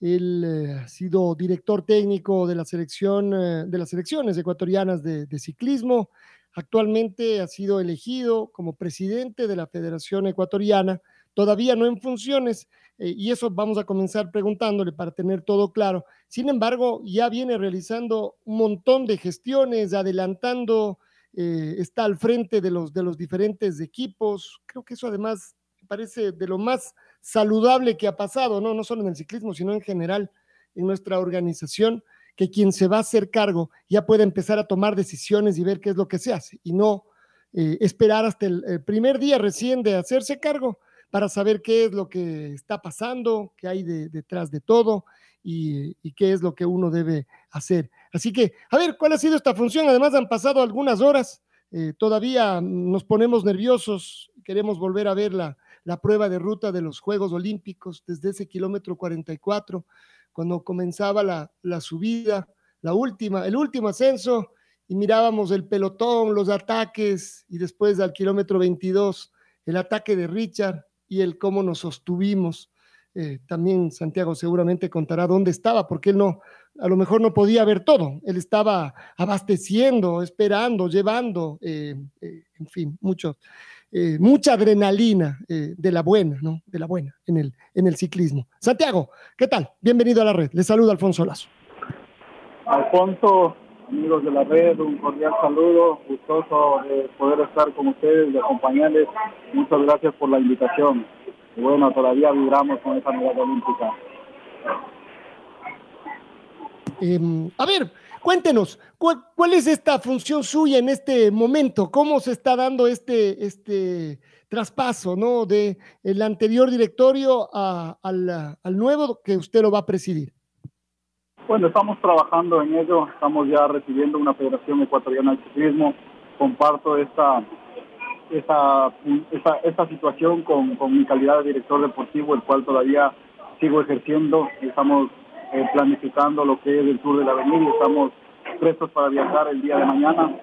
él eh, ha sido director técnico de la selección eh, de las selecciones ecuatorianas de, ciclismo. Actualmente ha sido elegido como presidente de la Federación Ecuatoriana, todavía no en funciones, eh, y eso vamos a comenzar preguntándole para tener todo claro. Sin embargo, ya viene realizando un montón de gestiones, adelantando, está al frente de los, de diferentes equipos. Creo que eso además parece de lo más saludable que ha pasado, ¿no? no solo en el ciclismo, sino en general en nuestra organización, que quien se va a hacer cargo ya puede empezar a tomar decisiones y ver qué es lo que se hace y no eh, esperar hasta el, primer día recién de hacerse cargo para saber qué es lo que está pasando, qué hay detrás de todo y, qué es lo que uno debe hacer. Así que, a ver, ¿cuál ha sido esta función? Además, han pasado algunas horas, eh, todavía nos ponemos nerviosos, queremos volver a verla la prueba de ruta de los Juegos Olímpicos desde ese kilómetro 44, cuando comenzaba la, la subida, la última, el último ascenso, y mirábamos el pelotón, los ataques, y después al kilómetro 22, el ataque de Richard y el cómo nos sostuvimos. Eh, también Santiago seguramente contará dónde estaba, porque él no, a lo mejor no podía ver todo. Él estaba abasteciendo, esperando, llevando, eh, eh, en fin, mucho. Eh, mucha adrenalina eh, de la buena, ¿no? De la buena en el, en el ciclismo. Santiago, ¿qué tal? Bienvenido a la red. Le saluda Alfonso Lazo. Alfonso, amigos de la red, un cordial saludo, gustoso de poder estar con ustedes, de acompañarles. Muchas gracias por la invitación. Bueno, todavía vibramos con esa medalla olímpica. Em, a ver, Cuéntenos, ¿cuál, es esta función suya en este momento? ¿Cómo se está dando este, este traspaso ¿no? de el anterior directorio al, nuevo que usted lo va a presidir? Bueno, estamos trabajando en ello, estamos ya recibiendo una Federación Ecuatoriana de Ciclismo. Comparto esta, esta, esta, situación con, con mi calidad de director deportivo, el cual todavía sigo ejerciendo. Estamos eh, planificando lo que es el Tour de la Avenida estamos prestos para viajar el día de mañana.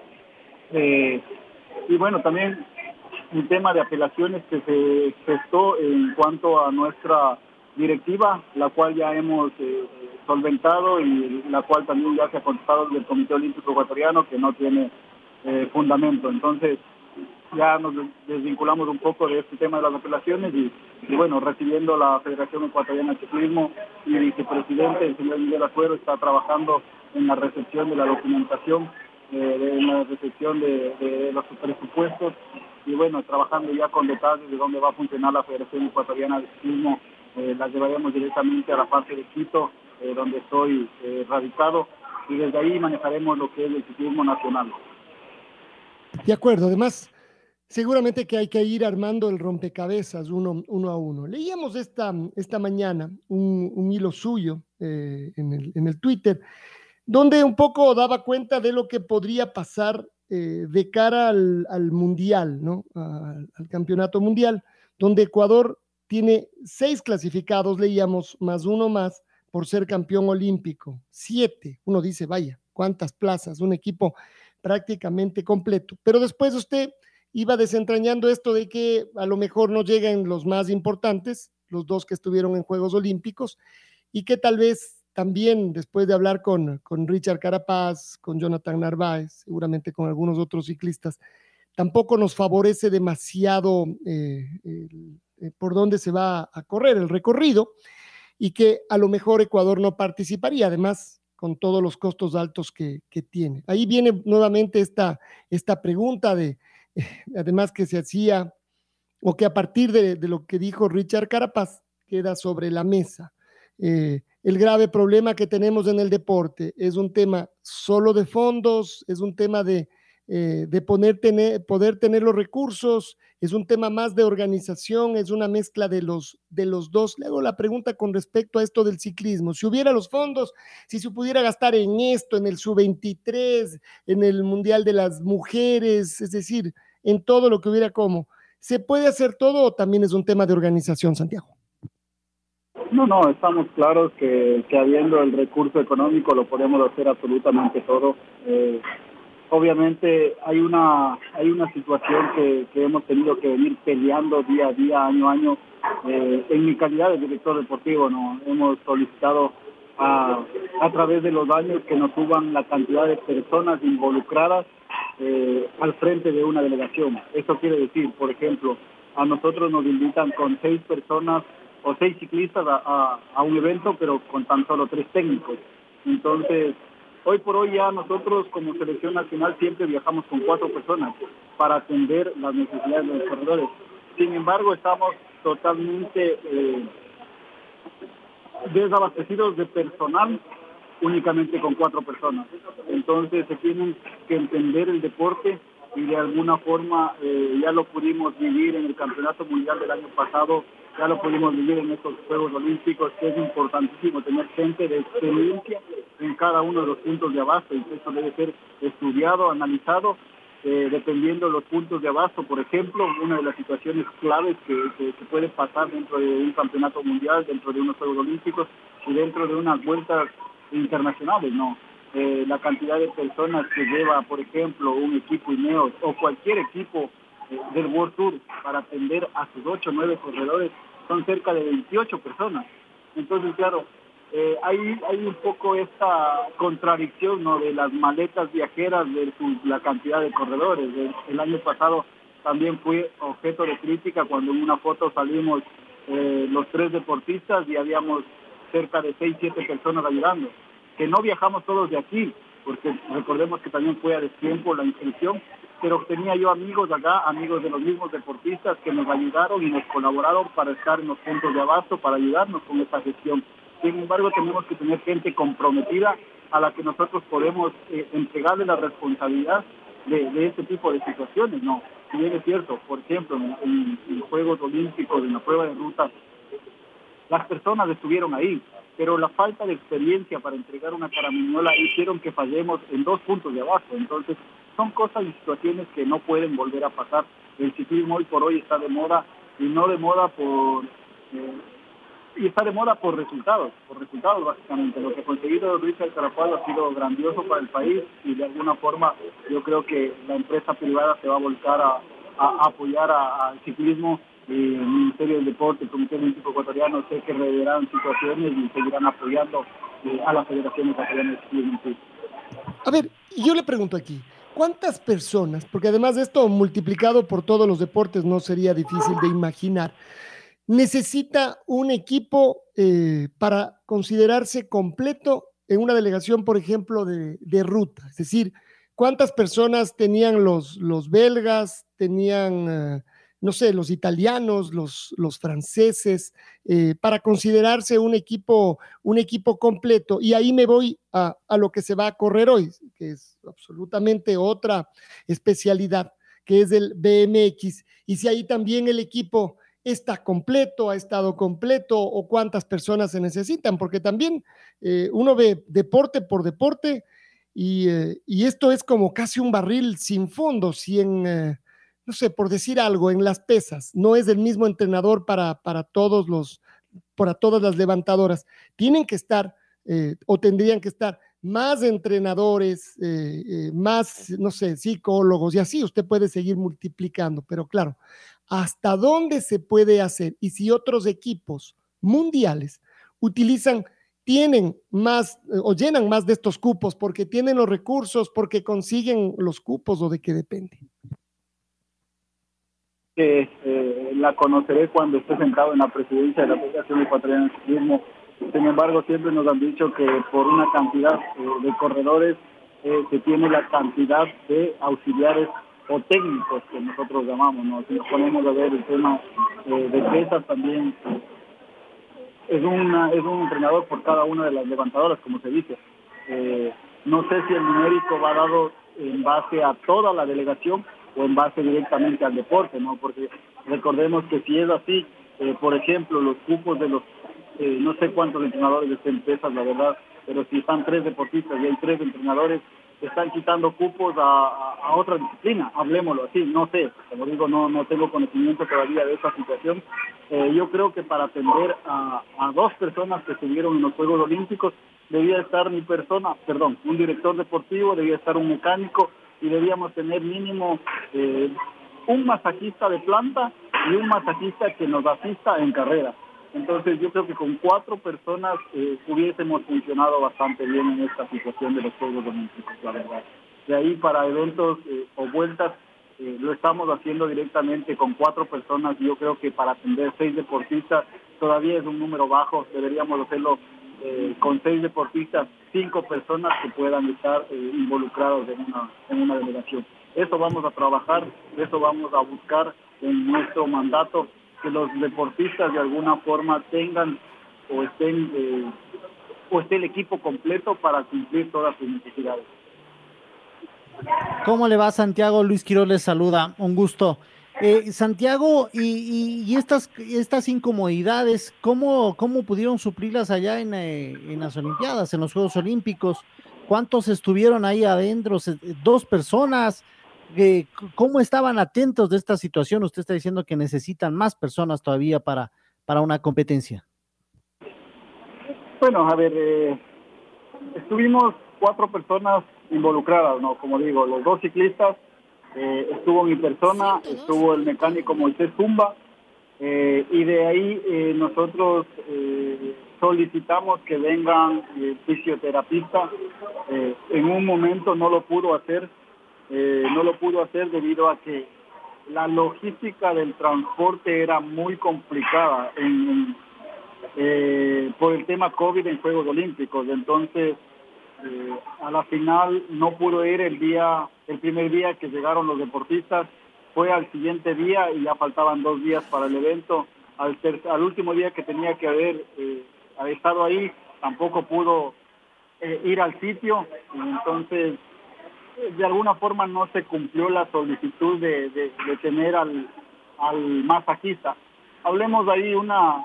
Eh, y bueno, también un tema de apelaciones que se gestó en cuanto a nuestra directiva, la cual ya hemos eh, solventado y la cual también ya se ha contestado del Comité Olímpico Ecuatoriano que no tiene fundamento. Entonces, ya nos desvinculamos un poco de este tema de las apelaciones y, bueno, recibiendo la Federación Ecuatoriana de Ciclismo y vicepresidente, el señor Miguel Acuero, está trabajando en la recepción de la documentación, eh, en la recepción de, los presupuestos y bueno, trabajando ya con detalles de dónde va a funcionar la Federación Ecuatoriana de Ciclismo, eh, la llevaremos directamente a la parte de Quito, eh, donde estoy radicado, y desde ahí manejaremos lo que es el ciclismo nacional. De acuerdo, además, seguramente que hay que ir armando el rompecabezas uno, a uno. Leíamos esta, esta mañana un, hilo suyo eh, en, el, en, el, Twitter, donde un poco daba cuenta de lo que podría pasar eh, de cara al, al Mundial, ¿no? al Campeonato Mundial, donde Ecuador tiene seis clasificados, leíamos, más uno más por ser campeón olímpico. Siete. Uno dice, vaya, cuántas plazas, un equipo prácticamente completo. Pero después usted iba desentrañando esto de que a lo mejor no llegan los más importantes, los dos que estuvieron en Juegos Olímpicos, y que tal vez también después de hablar con, con Richard Carapaz, con Jonathan Narváez, seguramente con algunos otros ciclistas, tampoco nos favorece demasiado eh, eh, por dónde se va a correr el recorrido y que a lo mejor Ecuador no participaría. Además, con todos los costos altos que, que tiene. Ahí viene nuevamente esta, esta pregunta de, además que se hacía o que a partir de, lo que dijo Richard Carapaz queda sobre la mesa. Eh, el grave problema que tenemos en el deporte es un tema solo de fondos, es un tema de, eh, de poner, tener, poder tener los recursos, es un tema más de organización, es una mezcla de los, de los dos. Le hago la pregunta con respecto a esto del ciclismo. Si hubiera los fondos, si se pudiera gastar en esto, en el sub-23, en el Mundial de las Mujeres, es decir, en todo lo que hubiera como, ¿se puede hacer todo o también es un tema de organización, Santiago? No, no, estamos claros que, que habiendo el recurso económico lo podemos hacer absolutamente todo. Eh, obviamente hay una hay una situación que, hemos tenido que venir peleando día a día, año a año. Eh, en mi calidad de director deportivo, no hemos solicitado a, a través de los años que nos suban la cantidad de personas involucradas eh, al frente de una delegación. Eso quiere decir, por ejemplo, a nosotros nos invitan con seis personas o seis ciclistas a, a un evento, pero con tan solo tres técnicos. Entonces, Hoy por hoy ya nosotros como selección nacional siempre viajamos con cuatro personas para atender las necesidades de los corredores. Sin embargo, estamos totalmente eh, desabastecidos de personal únicamente con cuatro personas. Entonces se tienen que entender el deporte y de alguna forma eh, ya lo pudimos vivir en el Campeonato Mundial del año pasado ya lo pudimos vivir en estos Juegos Olímpicos, que es importantísimo tener gente de experiencia en cada uno de los puntos de abasto y eso debe ser estudiado, analizado, eh, dependiendo de los puntos de abasto. Por ejemplo, una de las situaciones claves que, que, puede pasar dentro de un campeonato mundial, dentro de unos Juegos Olímpicos y dentro de unas vueltas internacionales, ¿no? Eh, la cantidad de personas que lleva, por ejemplo, un equipo INEOS o cualquier equipo eh, del World Tour para atender a sus 8 o 9 corredores son cerca de 28 personas. Entonces, claro, eh, hay, hay un poco esta contradicción ¿no? de las maletas viajeras versus la cantidad de corredores. El, año pasado también fue objeto de crítica cuando en una foto salimos eh, los tres deportistas y habíamos cerca de 6, 7 personas ayudando. Que no viajamos todos de aquí, porque recordemos que también fue a destiempo la inscripción, pero tenía yo amigos acá, amigos de los mismos deportistas que nos ayudaron y nos colaboraron para estar en los puntos de abasto, para ayudarnos con esta gestión. Sin embargo, tenemos que tener gente comprometida a la que nosotros podemos eh, entregarle la responsabilidad de, este tipo de situaciones, ¿no? Si es cierto, por ejemplo, en, en Juegos Olímpicos, en la prueba de ruta, las personas estuvieron ahí, pero la falta de experiencia para entregar una caramuñola hicieron que fallemos en dos puntos de abajo. Entonces, son cosas y situaciones que no pueden volver a pasar. El ciclismo hoy por hoy está de moda y no de moda por... Eh, y está de moda por resultados, por resultados básicamente. Lo que ha conseguido Richard Carapaz ha sido grandioso para el país y de alguna forma yo creo que la empresa privada se va a volcar a, apoyar al ciclismo el Ministerio del Deporte, el Comité Olímpico Ecuatoriano, sé que reverán situaciones y seguirán apoyando eh, a la Federación Ecuatoriana de Ciclismo. A ver, yo le pregunto aquí, ¿cuántas personas, porque además de esto multiplicado por todos los deportes no sería difícil de imaginar, necesita un equipo eh, para considerarse completo en una delegación, por ejemplo, de, de ruta? Es decir, ¿cuántas personas tenían los, los belgas, tenían... Eh, no sé, los italianos, los, franceses, eh, para considerarse un equipo, un equipo completo. Y ahí me voy a, lo que se va a correr hoy, que es absolutamente otra especialidad, que es el BMX. Y si ahí también el equipo está completo, ha estado completo, o cuántas personas se necesitan, porque también eh, uno ve deporte por deporte. Y, eh, y, esto es como casi un barril sin fondo, 100, no sé, por decir algo, en las pesas, no es el mismo entrenador para, para todos los, para todas las levantadoras. Tienen que estar eh, o tendrían que estar más entrenadores, eh, eh, más, no sé, psicólogos y así usted puede seguir multiplicando, pero claro, ¿hasta dónde se puede hacer? Y si otros equipos mundiales utilizan, tienen más o llenan más de estos cupos porque tienen los recursos, porque consiguen los cupos o de qué depende que eh, la conoceré cuando esté sentado en la presidencia de la Federación Ecuatoriana de Ciclismo. Sin embargo, siempre nos han dicho que por una cantidad eh, de corredores eh, se tiene la cantidad de auxiliares o técnicos que nosotros llamamos, ¿no? Si nos ponemos a ver el tema eh, de pesas también, es, una, es un entrenador por cada una de las levantadoras, como se dice. Eh, no sé si el numérico va dado en base a toda la delegación o en base directamente al deporte, ¿no? Porque recordemos que si es así, eh, por ejemplo, los cupos de los, eh, no sé cuántos entrenadores estén pesas, la verdad, pero si están tres deportistas y hay tres entrenadores, están quitando cupos a, otra disciplina, hablemoslo así, no sé, como digo, no, no tengo conocimiento todavía de esa situación. Eh, yo creo que para atender a, a dos personas que estuvieron en los Juegos Olímpicos, debía estar mi persona, perdón, un director deportivo, debía estar un mecánico y debíamos tener mínimo eh, un masajista de planta y un masajista que nos asista en carrera. Entonces yo creo que con cuatro personas eh, hubiésemos funcionado bastante bien en esta situación de los Juegos Olímpicos, la verdad. De ahí para eventos eh, o vueltas lo estamos haciendo directamente con cuatro personas yo creo que para atender seis deportistas todavía es un número bajo, deberíamos hacerlo eh, con seis deportistas, cinco personas que puedan estar eh, involucrados en una, en una delegación. Eso vamos a trabajar, eso vamos a buscar en nuestro mandato, que los deportistas de alguna forma tengan o estén eh, o esté el equipo completo para cumplir todas sus necesidades. ¿Cómo le va Santiago? Luis Quiroz les saluda, un gusto. Eh, Santiago, y, estas, estas incomodidades, ¿cómo, ¿cómo pudieron suplirlas allá en, eh, en, las Olimpiadas, en los Juegos Olímpicos? ¿Cuántos estuvieron ahí adentro? ¿Dos personas? Eh, ¿Cómo estaban atentos de esta situación? Usted está diciendo que necesitan más personas todavía para, para una competencia. Bueno, a ver, estuvimos cuatro personas involucradas, ¿no? Como digo, los dos ciclistas eh, estuvo mi persona, estuvo el mecánico Moisés Zumba, eh, y de ahí eh, nosotros solicitamos que vengan fisioterapistas. en un momento no lo pudo hacer, no lo pudo hacer debido a que la logística del transporte era muy complicada por el tema COVID en Juegos Olímpicos. Entonces, eh, a la final no pudo ir el día, el primer día que llegaron los deportistas, fue al siguiente día y ya faltaban dos días para el evento. Al, al último día que tenía que haber eh, estado ahí, tampoco pudo eh, ir al sitio. Entonces, de alguna forma no se cumplió la solicitud de, de, de tener al, al masajista. Hablemos de ahí una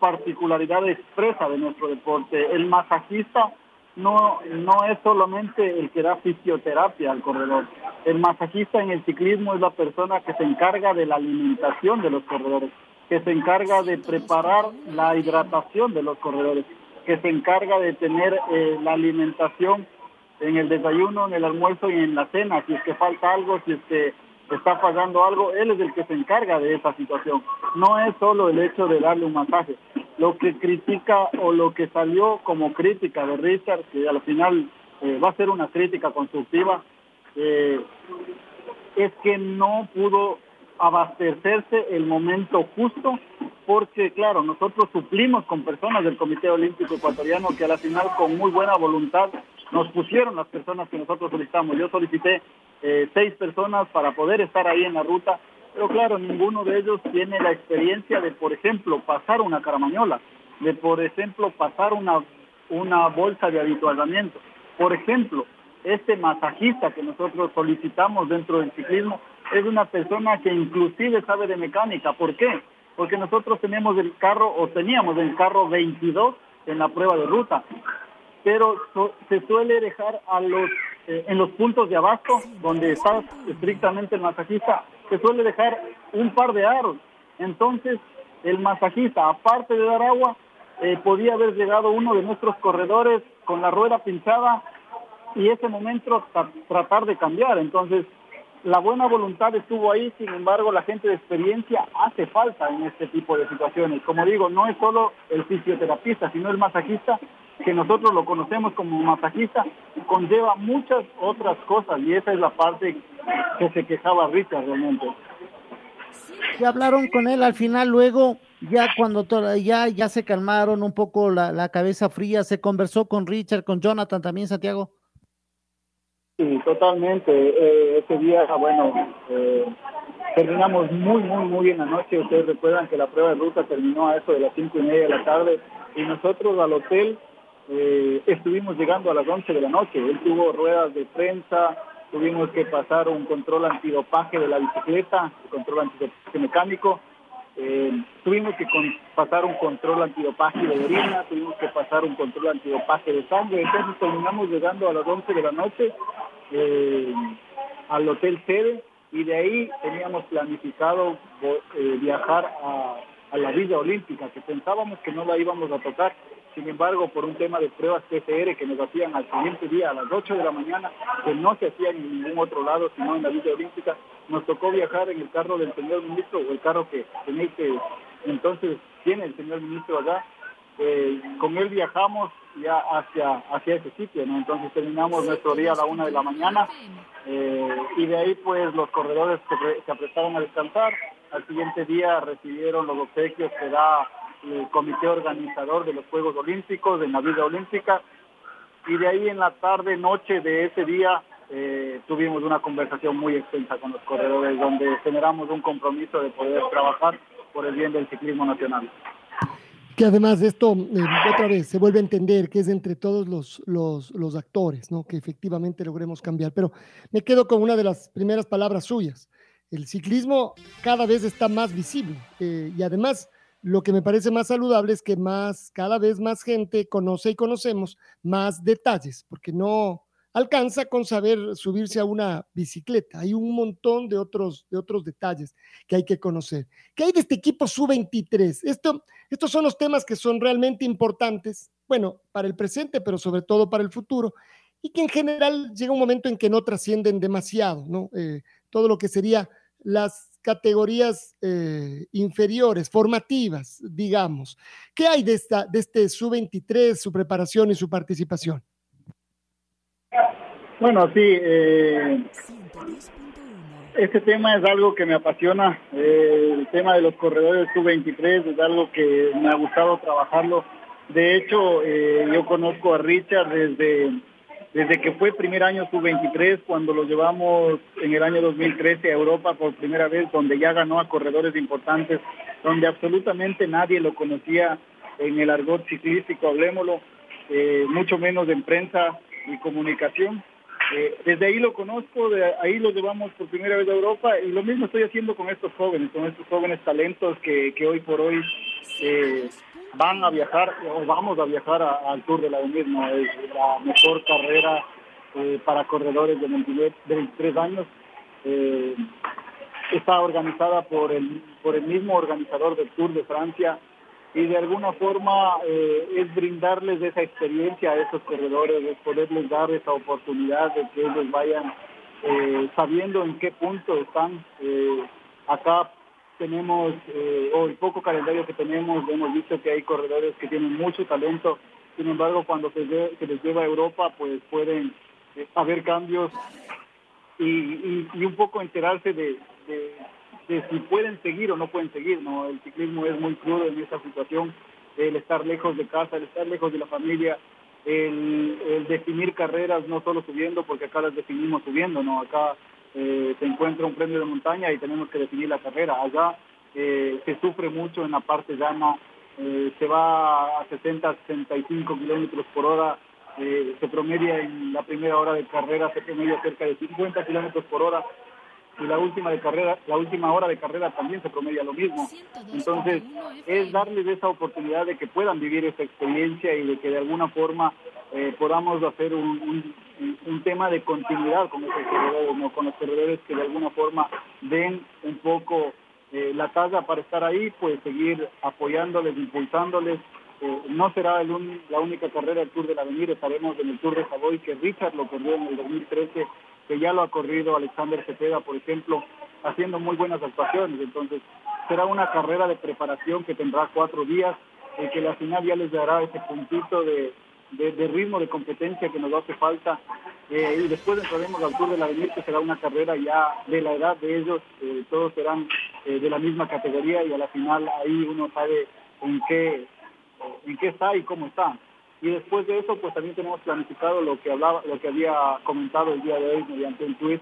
particularidad expresa de nuestro deporte. El masajista no, no es solamente el que da fisioterapia al corredor. El masajista en el ciclismo es la persona que se encarga de la alimentación de los corredores, que se encarga de preparar la hidratación de los corredores, que se encarga de tener eh, la alimentación en el desayuno, en el almuerzo y en la cena. Si es que falta algo, si es que está fallando algo, él es el que se encarga de esa situación. No es solo el hecho de darle un masaje. Lo que critica o lo que salió como crítica de Richard, que al final eh, va a ser una crítica constructiva, eh, es que no pudo abastecerse el momento justo, porque claro, nosotros suplimos con personas del Comité Olímpico Ecuatoriano que a la final con muy buena voluntad nos pusieron las personas que nosotros solicitamos. Yo solicité eh, seis personas para poder estar ahí en la ruta, pero claro, ninguno de ellos tiene la experiencia de, por ejemplo, pasar una caramañola, de, por ejemplo, pasar una, una bolsa de habituallamiento. Por ejemplo, este masajista que nosotros solicitamos dentro del ciclismo es una persona que inclusive sabe de mecánica. ¿Por qué? Porque nosotros tenemos el carro o teníamos el carro 22 en la prueba de ruta, pero se suele dejar a los eh, en los puntos de abasto, donde está estrictamente el masajista, se suele dejar un par de aros. Entonces, el masajista, aparte de dar agua, eh, podía haber llegado uno de nuestros corredores con la rueda pinchada y ese momento tratar de cambiar. Entonces, la buena voluntad estuvo ahí, sin embargo, la gente de experiencia hace falta en este tipo de situaciones. Como digo, no es solo el fisioterapista, sino el masajista que nosotros lo conocemos como masajista, conlleva muchas otras cosas y esa es la parte que se quejaba Richard realmente. ¿Qué hablaron con él al final luego? Ya cuando ya, ya se calmaron un poco la, cabeza fría, se conversó con Richard, con Jonathan también, Santiago. Sí, totalmente. Eh, ese día, bueno, eh, terminamos muy, muy, muy bien la noche. Ustedes recuerdan que la prueba de ruta terminó a eso de las cinco y media de la tarde y nosotros al hotel eh, estuvimos llegando a las 11 de la noche. Él tuvo ruedas de prensa, tuvimos que pasar un control antidopaje de la bicicleta, control antidopaje mecánico. Eh, tuvimos que pasar un control antidopaje de orina, tuvimos que pasar un control antidopaje de sangre, entonces terminamos llegando a las 11 de la noche eh, al hotel sede y de ahí teníamos planificado eh, viajar a la Villa Olímpica, que pensábamos que no la íbamos a tocar, sin embargo, por un tema de pruebas PCR que nos hacían al siguiente día a las 8 de la mañana, que no se hacían en ningún otro lado, sino en la Villa Olímpica, nos tocó viajar en el carro del señor ministro, o el carro que tenéis que entonces tiene el señor ministro allá. Eh, con él viajamos ya hacia, hacia ese sitio, ¿no? Entonces terminamos nuestro día a la una de la mañana eh, y de ahí pues los corredores se, se aprestaron a descansar. Al siguiente día recibieron los obsequios que da el comité organizador de los Juegos Olímpicos, de la vida olímpica, y de ahí en la tarde, noche de ese día, eh, tuvimos una conversación muy extensa con los corredores, donde generamos un compromiso de poder trabajar por el bien del ciclismo nacional. Que además de esto, eh, otra vez, se vuelve a entender que es entre todos los, los, los, actores, ¿no? Que efectivamente logremos cambiar. Pero me quedo con una de las primeras palabras suyas. El ciclismo cada vez está más visible eh, y además lo que me parece más saludable es que más, cada vez más gente conoce y conocemos más detalles, porque no alcanza con saber subirse a una bicicleta. Hay un montón de otros, de otros detalles que hay que conocer. ¿Qué hay de este equipo sub-23? Esto, estos son los temas que son realmente importantes, bueno, para el presente, pero sobre todo para el futuro, y que en general llega un momento en que no trascienden demasiado, ¿no? Eh, todo lo que sería las categorías eh, inferiores, formativas, digamos. ¿Qué hay de, esta, de este sub-23, su preparación y su participación? Bueno, sí, eh, este tema es algo que me apasiona, eh, el tema de los corredores sub-23 es algo que me ha gustado trabajarlo. De hecho, eh, yo conozco a Richard desde desde que fue primer año sub-23, cuando lo llevamos en el año 2013 a Europa por primera vez, donde ya ganó a corredores importantes, donde absolutamente nadie lo conocía en el argot ciclístico, hablemoslo, eh, mucho menos en prensa y comunicación. Eh, desde ahí lo conozco, ahí lo llevamos por primera vez a Europa y lo mismo estoy haciendo con estos jóvenes, con estos jóvenes talentos que, que hoy por hoy eh, van a viajar o vamos a viajar al Tour de la mismo Es la mejor carrera eh, para corredores de, 23 años. Eh, está organizada por el, por el mismo organizador del Tour de Francia y de alguna forma eh, es brindarles esa experiencia a esos corredores, es poderles dar esa oportunidad de que ellos vayan sabiendo en qué punto están. acá tenemos, eh, o el poco calendario que tenemos, hemos visto que hay corredores que tienen mucho talento, sin embargo cuando se, les lleva a Europa pues pueden eh, haber cambios y, un poco enterarse de, si pueden seguir o no pueden seguir, ¿no? El ciclismo es muy crudo en esta situación, el estar lejos de casa, el estar lejos de la familia, el, el definir carreras no solo subiendo, porque acá las definimos subiendo, ¿no? Acá eh, se encuentra un premio de montaña y tenemos que definir la carrera. Allá eh, se sufre mucho en la parte llana, eh, se va a 60, 65 kilómetros por hora, se promedia en la primera hora de carrera, se promedia cerca de 50 kilómetros por hora y la última de carrera, la última hora de carrera también se promedia lo mismo. Entonces, es darles esa oportunidad de que puedan vivir esa experiencia y de que de alguna forma eh, podamos hacer un, un, tema de continuidad con esos corredores, con los corredores que de alguna forma den un poco eh, la talla para estar ahí, pues seguir apoyándoles, impulsándoles. Eh, no será el la única carrera del Tour de la Avenida, estaremos en el Tour de Savoy, que Richard lo corrió en el 2013 que ya lo ha corrido Alexander Cepeda, por ejemplo, haciendo muy buenas actuaciones. Entonces, será una carrera de preparación que tendrá cuatro días y que la final ya les dará ese puntito de, ritmo de competencia que nos hace falta. Eh, y después entraremos al Tour de la Avenida, que será una carrera ya de la edad de ellos, eh, todos serán eh, de la misma categoría y a la final ahí uno sabe en qué, en qué está y cómo está. Y después de eso, pues también tenemos planificado lo que hablaba, lo que había comentado el día de hoy mediante un tweet,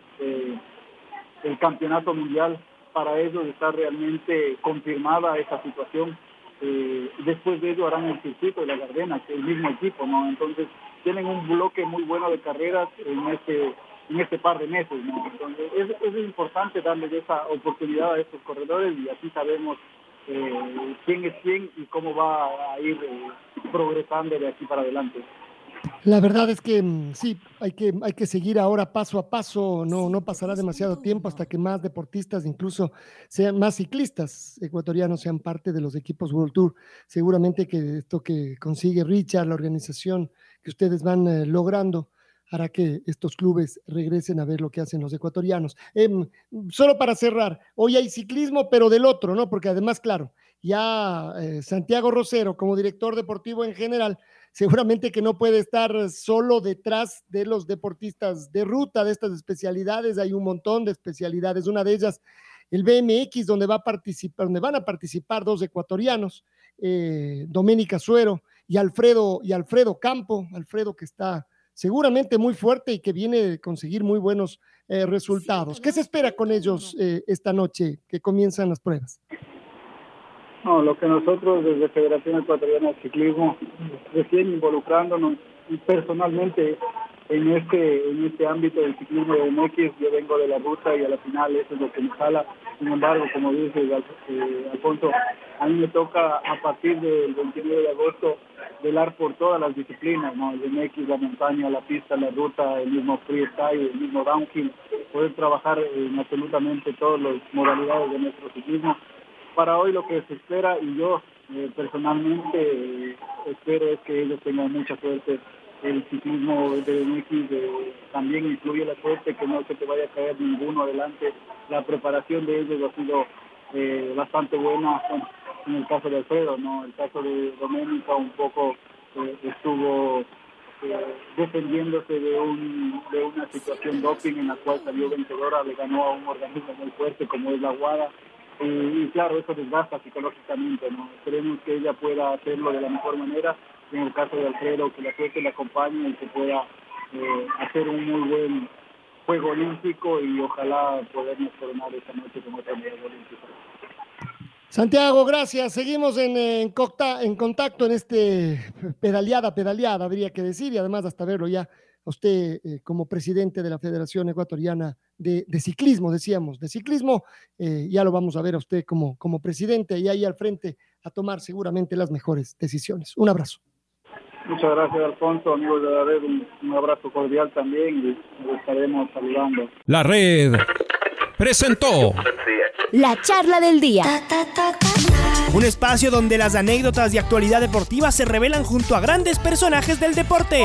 el campeonato mundial. Para ellos está realmente confirmada esa situación. Eh, después de ello harán el circuito de la Gardena, que es el mismo equipo, ¿no? Entonces tienen un bloque muy bueno de carreras en este en este par de meses, ¿no? Entonces es, es importante darles esa oportunidad a estos corredores y así sabemos eh, quién es quién y cómo va a ir eh, progresando de aquí para adelante. La verdad es que mm, sí, hay que, hay que seguir ahora paso a paso, no, no pasará demasiado tiempo hasta que más deportistas, incluso sean más ciclistas ecuatorianos, sean parte de los equipos World Tour. Seguramente que esto que consigue Richard, la organización que ustedes van eh, logrando, hará que estos clubes regresen a ver lo que hacen los ecuatorianos. Em, solo para cerrar, hoy hay ciclismo, pero del otro, ¿no? Porque además, claro, ya eh, Santiago Rosero, como director deportivo en general, seguramente que no puede estar solo detrás de los deportistas de ruta, de estas especialidades. Hay un montón de especialidades. Una de ellas, el BMX, donde, va a participar, donde van a participar dos ecuatorianos, eh, Doménica Suero y Alfredo, y Alfredo Campo, Alfredo que está seguramente muy fuerte y que viene de conseguir muy buenos eh, resultados. ¿Qué se espera con ellos eh, esta noche que comienzan las pruebas? No, lo que nosotros desde Federación Ecuatoriana de Ciclismo, recién involucrándonos personalmente en este en este ámbito del ciclismo de MX, yo vengo de la ruta y a la final eso es lo que me jala. Sin embargo, como dice eh, Alfonso, a mí me toca a partir del 29 de agosto velar por todas las disciplinas, ¿no? El MX, la montaña, la pista, la ruta, el mismo freestyle, el mismo downhill, poder trabajar en absolutamente todas las modalidades de nuestro ciclismo. Para hoy lo que se espera y yo eh, personalmente eh, espero es que ellos tengan mucha suerte. El ciclismo de MX también incluye la suerte que no se te vaya a caer ninguno adelante. La preparación de ellos ha sido eh, bastante buena en el caso de Alfredo, ¿no? El caso de Doménica un poco estuvo defendiéndose de, de una situación doping en la cual salió vencedora, le ganó a un organismo muy fuerte como es la Guada. Y claro, eso desgasta psicológicamente, ¿no? Esperemos que ella pueda hacerlo de la mejor manera. En el caso de Alfredo, que la suerte le acompañe y que pueda eh, hacer un muy buen juego olímpico y ojalá podernos coronar esta noche con otra medalla olímpica. Santiago, gracias. Seguimos en, en, en, contacto en este pedaleada, pedaleada, habría que decir, y además hasta verlo ya usted eh, como presidente de la Federación Ecuatoriana de, de Ciclismo, decíamos, de ciclismo, eh, ya lo vamos a ver a usted como, como presidente y ahí al frente a tomar seguramente las mejores decisiones. Un abrazo. Muchas gracias, Alfonso. Amigos de la red, un, un abrazo cordial también y nos estaremos saludando. La red presentó la charla del día. Un espacio donde las anécdotas de actualidad deportiva se revelan junto a grandes personajes del deporte.